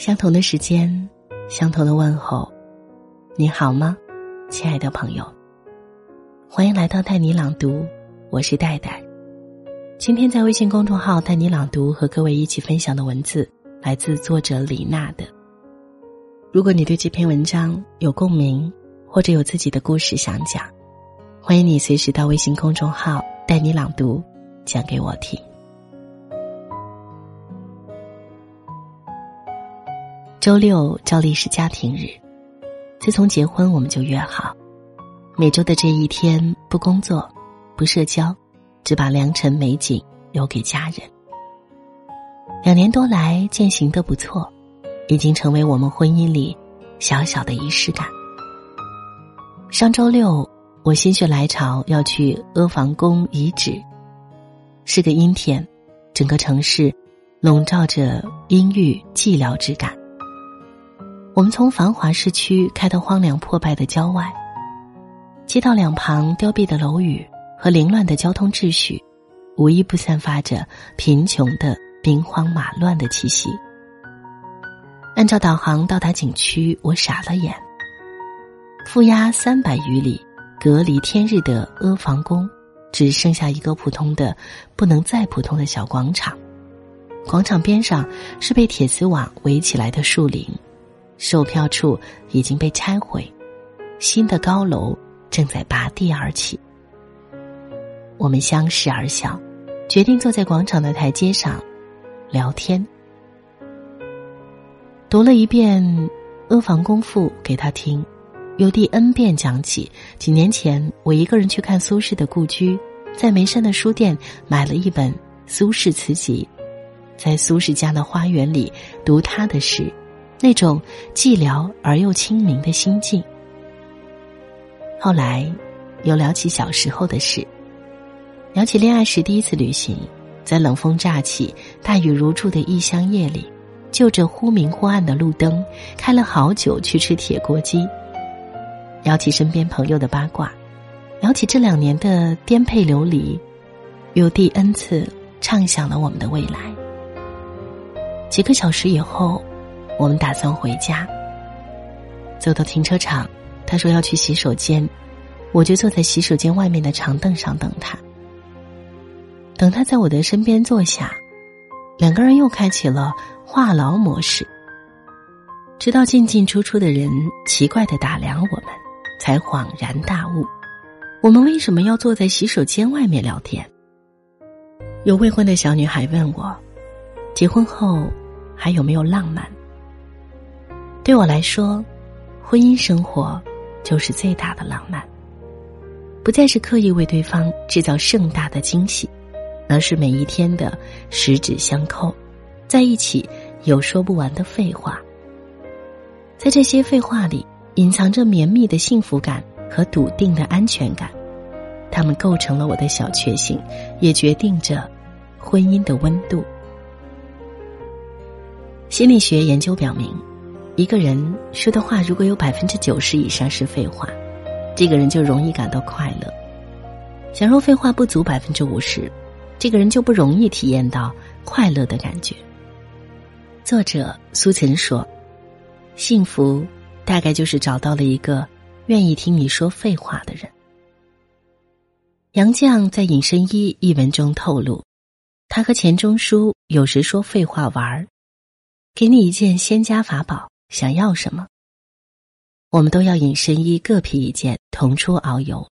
相同的时间，相同的问候，你好吗，亲爱的朋友？欢迎来到带你朗读，我是戴戴。今天在微信公众号“带你朗读”和各位一起分享的文字，来自作者李娜的。如果你对这篇文章有共鸣，或者有自己的故事想讲，欢迎你随时到微信公众号“带你朗读”讲给我听。周六照例是家庭日，自从结婚我们就约好，每周的这一天不工作，不社交，只把良辰美景留给家人。两年多来践行的不错。已经成为我们婚姻里小小的仪式感。上周六，我心血来潮要去阿房宫遗址。是个阴天，整个城市笼罩着阴郁寂寥之感。我们从繁华市区开到荒凉破败的郊外，街道两旁凋敝的楼宇和凌乱的交通秩序，无一不散发着贫穷的兵荒马乱的气息。按照导航到达景区，我傻了眼。负压三百余里、隔离天日的阿房宫，只剩下一个普通的、不能再普通的小广场。广场边上是被铁丝网围起来的树林，售票处已经被拆毁，新的高楼正在拔地而起。我们相视而笑，决定坐在广场的台阶上聊天。读了一遍《阿房宫赋》给他听，又第 N 遍讲起几年前我一个人去看苏轼的故居，在眉山的书店买了一本苏轼词集，在苏轼家的花园里读他的诗，那种寂寥而又清明的心境。后来，又聊起小时候的事，聊起恋爱时第一次旅行，在冷风乍起、大雨如注的异乡夜里。就着忽明忽暗的路灯，开了好久去吃铁锅鸡。聊起身边朋友的八卦，聊起这两年的颠沛流离，又第 N 次畅想了我们的未来。几个小时以后，我们打算回家。走到停车场，他说要去洗手间，我就坐在洗手间外面的长凳上等他。等他在我的身边坐下，两个人又开启了。话痨模式，直到进进出出的人奇怪的打量我们，才恍然大悟：我们为什么要坐在洗手间外面聊天？有未婚的小女孩问我：结婚后还有没有浪漫？对我来说，婚姻生活就是最大的浪漫，不再是刻意为对方制造盛大的惊喜，而是每一天的十指相扣。在一起有说不完的废话，在这些废话里隐藏着绵密的幸福感和笃定的安全感，它们构成了我的小确幸，也决定着婚姻的温度。心理学研究表明，一个人说的话如果有百分之九十以上是废话，这个人就容易感到快乐；假如废话不足百分之五十，这个人就不容易体验到快乐的感觉。作者苏岑说：“幸福大概就是找到了一个愿意听你说废话的人。”杨绛在《隐身衣》一文中透露，他和钱钟书有时说废话玩儿：“给你一件仙家法宝，想要什么？”我们都要隐身衣各披一件，同出遨游。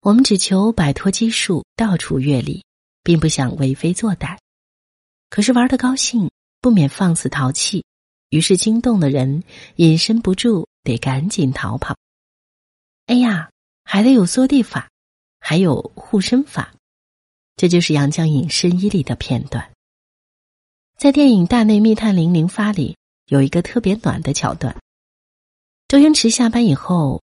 我们只求摆脱拘束，到处阅历，并不想为非作歹。可是玩的高兴。不免放肆淘气，于是惊动的人隐身不住，得赶紧逃跑。哎呀，还得有缩地法，还有护身法，这就是杨绛隐身衣里的片段。在电影《大内密探零零发》里，有一个特别暖的桥段：周星驰下班以后，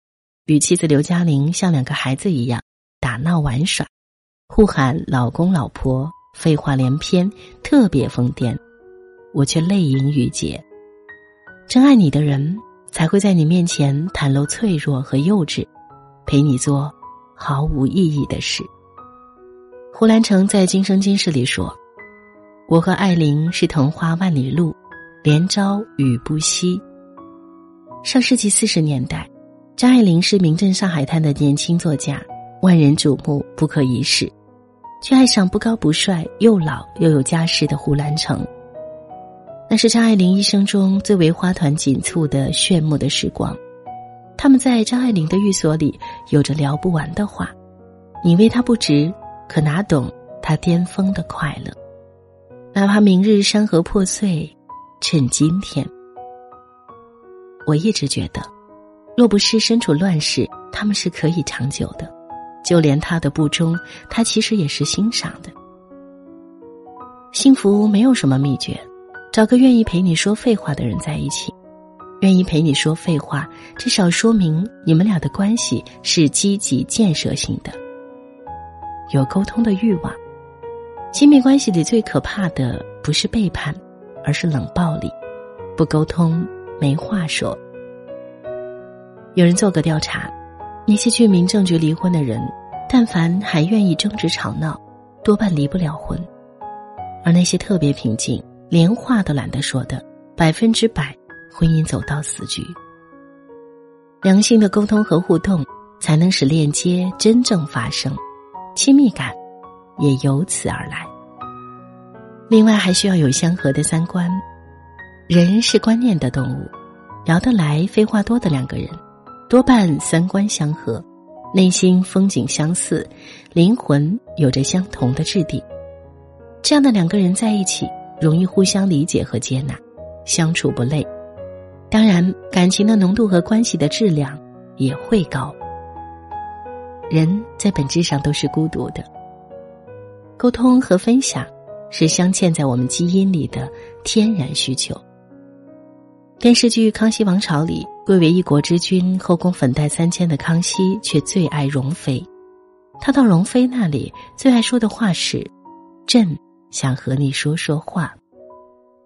与妻子刘嘉玲像两个孩子一样打闹玩耍，互喊“老公”“老婆”，废话连篇，特别疯癫。我却泪盈于睫。真爱你的人才会在你面前袒露脆弱和幼稚，陪你做毫无意义的事。胡兰成在《今生今世》里说：“我和艾琳是藤花万里路，连朝雨不息。上世纪四十年代，张爱玲是名震上海滩的年轻作家，万人瞩目，不可一世，却爱上不高不帅又老又有家室的胡兰成。那是张爱玲一生中最为花团锦簇的炫目的时光。他们在张爱玲的寓所里有着聊不完的话，你为他不值，可哪懂他巅峰的快乐？哪怕明日山河破碎，趁今天。我一直觉得，若不是身处乱世，他们是可以长久的。就连他的不忠，他其实也是欣赏的。幸福没有什么秘诀，找个愿意陪你说废话的人在一起。愿意陪你说废话，至少说明你们俩的关系是积极建设性的，有沟通的欲望。亲密关系里最可怕的不是背叛，而是冷暴力。不沟通，没话说。有人做个调查，那些去民政局离婚的人，但凡还愿意争执吵闹，多半离不了婚；而那些特别平静，连话都懒得说的，百分之百。婚姻走到死局，良性的沟通和互动才能使链接真正发生，亲密感也由此而来。另外，还需要有相合的三观。人是观念的动物，聊得来、废话多的两个人，多半三观相合，内心风景相似，灵魂有着相同的质地。这样的两个人在一起，容易互相理解和接纳，相处不累。当然，感情的浓度和关系的质量也会高。人在本质上都是孤独的，沟通和分享是镶嵌在我们基因里的天然需求。电视剧《康熙王朝》里，贵为一国之君、后宫粉黛三千的康熙，却最爱容妃。他到容妃那里，最爱说的话是：“朕想和你说说话。”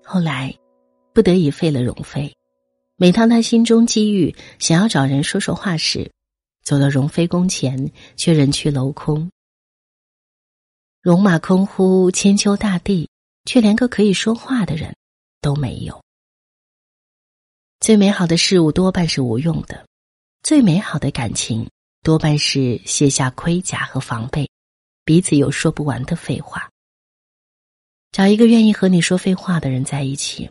后来，不得已废了容妃。每当他心中积郁，想要找人说说话时，走到容妃宫前，却人去楼空。戎马空呼千秋大地，却连个可以说话的人都没有。最美好的事物多半是无用的，最美好的感情多半是卸下盔甲和防备，彼此有说不完的废话。找一个愿意和你说废话的人在一起，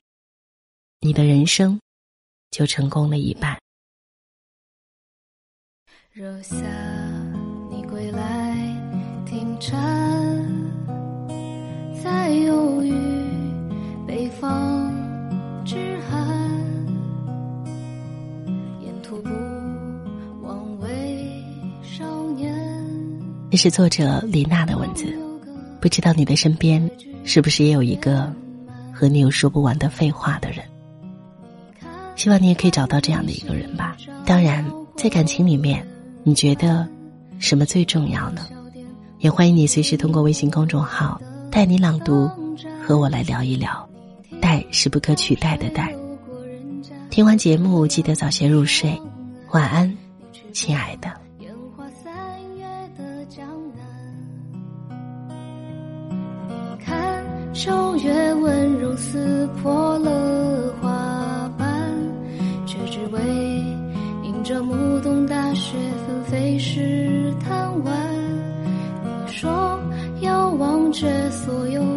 你的人生。就成功了一半。若夏你归来听蝉，在忧郁北方之寒，沿途不忘为少年。这是作者李娜的文字，不知道你的身边是不是也有一个和你有说不完的废话的人？希望你也可以找到这样的一个人吧。当然，在感情里面，你觉得什么最重要呢？也欢迎你随时通过微信公众号“带你朗读”和我来聊一聊。带是不可取代的带。听完节目记得早些入睡，晚安，亲爱的。看秋月温柔撕破了花。瓣，却只为迎着暮冬大雪纷飞时贪玩，却所有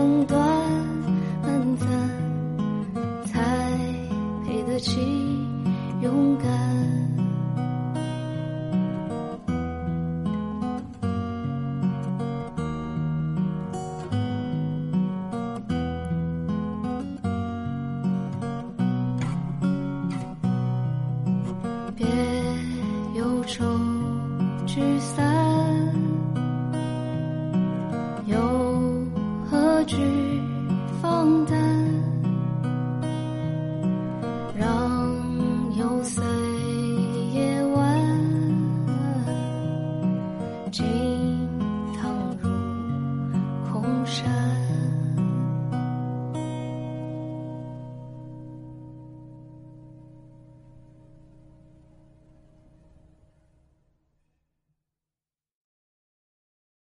变成短暂，才配得起勇敢。别忧愁聚散，